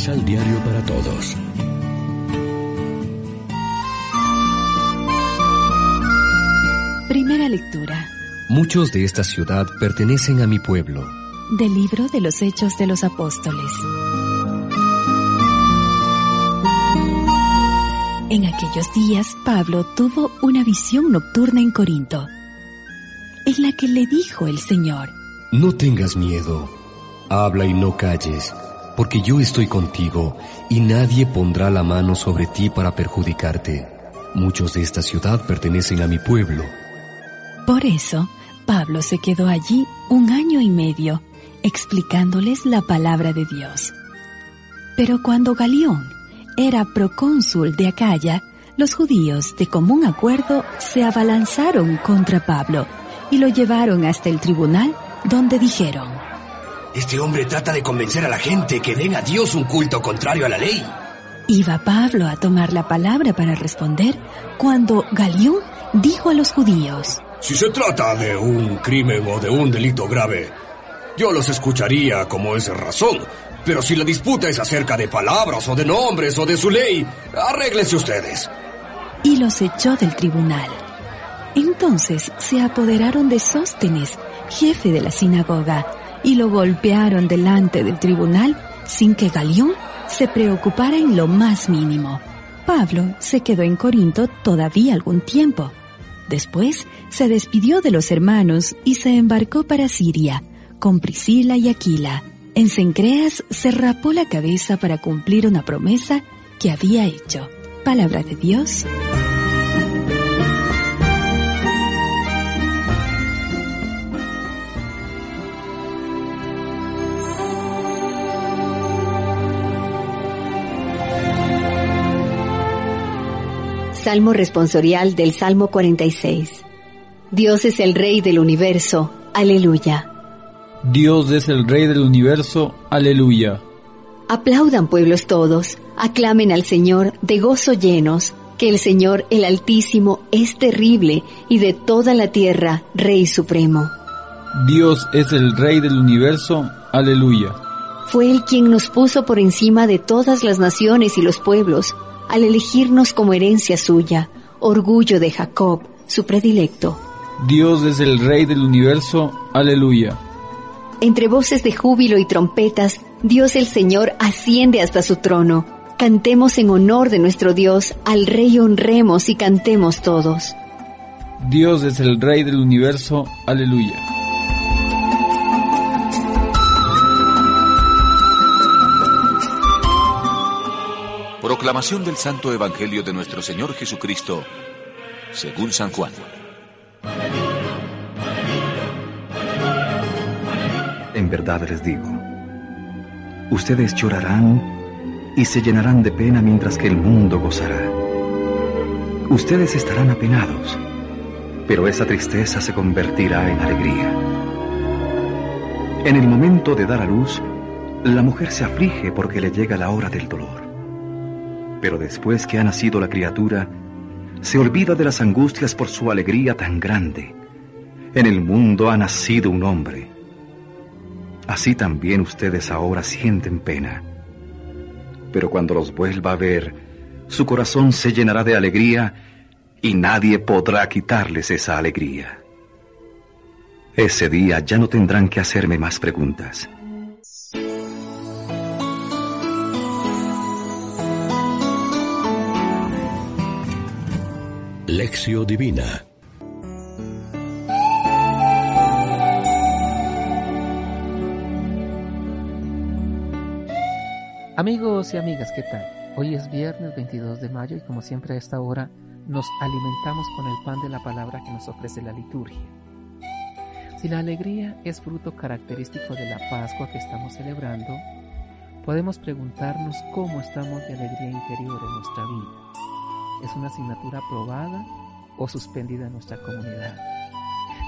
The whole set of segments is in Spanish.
Misal Diario para Todos. Primera lectura. Muchos de esta ciudad pertenecen a mi pueblo. Del libro de los Hechos de los Apóstoles. En aquellos días Pablo tuvo una visión nocturna en Corinto, en la que le dijo el Señor, No tengas miedo, habla y no calles, porque yo estoy contigo y nadie pondrá la mano sobre ti para perjudicarte. Muchos de esta ciudad pertenecen a mi pueblo. Por eso, Pablo se quedó allí un año y medio, explicándoles la palabra de Dios. Pero cuando Galión era procónsul de Acaya, los judíos de común acuerdo se abalanzaron contra Pablo y lo llevaron hasta el tribunal donde dijeron, Este hombre trata de convencer a la gente que den a Dios un culto contrario a la ley. Iba Pablo a tomar la palabra para responder cuando Galión dijo a los judíos, Si se trata de un crimen o de un delito grave, yo los escucharía como es razón. Pero si la disputa es acerca de palabras o de nombres o de su ley, arréglense ustedes. y los echó del tribunal. Entonces se apoderaron de Sóstenes, jefe de la sinagoga, y lo golpearon delante del tribunal sin que Galión se preocupara en lo más mínimo. Pablo se quedó en Corinto todavía algún tiempo. Después se despidió de los hermanos y se embarcó para Siria, con Priscila y Aquila. En Cencreas se rapó la cabeza para cumplir una promesa que había hecho. Palabra de Dios. Salmo responsorial del Salmo 46. Dios es el Rey del universo. Aleluya. Dios es el Rey del universo. Aleluya. Aplaudan pueblos todos, aclamen al Señor de gozo llenos, que el Señor el Altísimo es terrible y de toda la tierra Rey supremo. Dios es el Rey del universo. Aleluya. Fue Él quien nos puso por encima de todas las naciones y los pueblos, al elegirnos como herencia suya, orgullo de Jacob, su predilecto. Dios es el Rey del universo. Aleluya. Entre voces de júbilo y trompetas, Dios el Señor asciende hasta su trono. Cantemos en honor de nuestro Dios, al Rey honremos y cantemos todos. Dios es el Rey del universo. Aleluya. Proclamación del Santo Evangelio de nuestro Señor Jesucristo, según San Juan. En verdad les digo, ustedes llorarán y se llenarán de pena mientras que el mundo gozará. Ustedes estarán apenados, pero esa tristeza se convertirá en alegría. En el momento de dar a luz, la mujer se aflige porque le llega la hora del dolor. Pero después que ha nacido la criatura, se olvida de las angustias por su alegría tan grande. En el mundo ha nacido un hombre. Así también ustedes ahora sienten pena. Pero cuando los vuelva a ver, su corazón se llenará de alegría y nadie podrá quitarles esa alegría. Ese día ya no tendrán que hacerme más preguntas. Lección Divina Amigos y amigas, ¿qué tal? Hoy es viernes 22 de mayo y como siempre a esta hora nos alimentamos con el pan de la palabra que nos ofrece la liturgia. Si la alegría es fruto característico de la Pascua que estamos celebrando, podemos preguntarnos cómo estamos de alegría interior en nuestra vida. ¿Es una asignatura aprobada o suspendida en nuestra comunidad?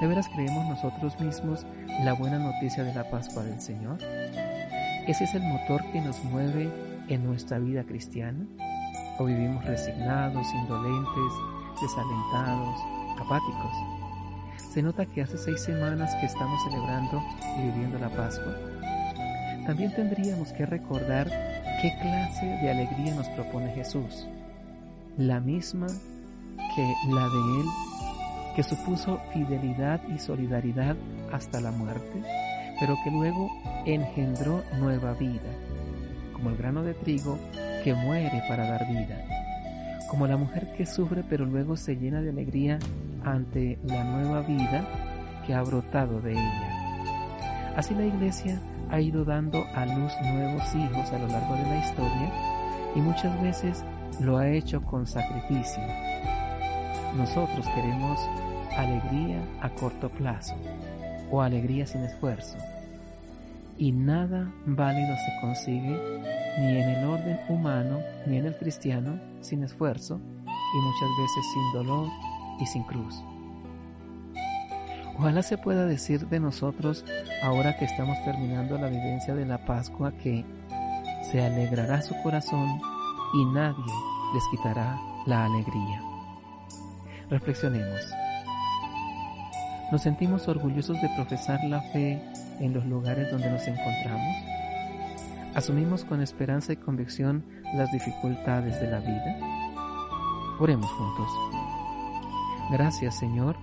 ¿De veras creemos nosotros mismos la buena noticia de la Pascua del Señor? ¿Ese es el motor que nos mueve en nuestra vida cristiana? ¿O vivimos resignados, indolentes, desalentados, apáticos? Se nota que hace seis semanas que estamos celebrando y viviendo la Pascua. También tendríamos que recordar ¿Qué clase de alegría nos propone Jesús? La misma que la de Él, que supuso fidelidad y solidaridad hasta la muerte, pero que luego engendró nueva vida, como el grano de trigo que muere para dar vida, como la mujer que sufre pero luego se llena de alegría ante la nueva vida que ha brotado de ella. Así la iglesia ha ido dando a luz nuevos hijos a lo largo de la historia y muchas veces lo ha hecho con sacrificio. Nosotros queremos alegría a corto plazo o alegría sin esfuerzo. Y nada válido se consigue ni en el orden humano ni en el cristiano sin esfuerzo y muchas veces sin dolor y sin cruz. Ojalá se pueda decir de nosotros, ahora que estamos terminando la vivencia de la Pascua, que se alegrará su corazón y nadie les quitará la alegría. Reflexionemos. ¿Nos sentimos orgullosos de profesar la fe en los lugares donde nos encontramos? ¿Asumimos con esperanza y convicción las dificultades de la vida? Oremos juntos. Gracias Señor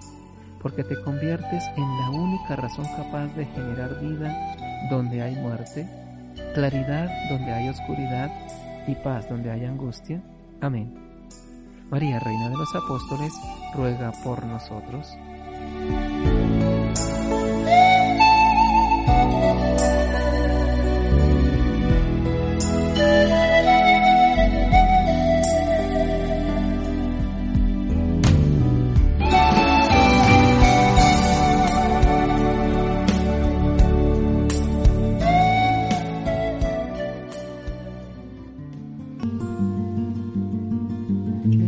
porque te conviertes en la única razón capaz de generar vida donde hay muerte, claridad donde hay oscuridad y paz donde hay angustia. Amén. María, Reina de los Apóstoles, ruega por nosotros.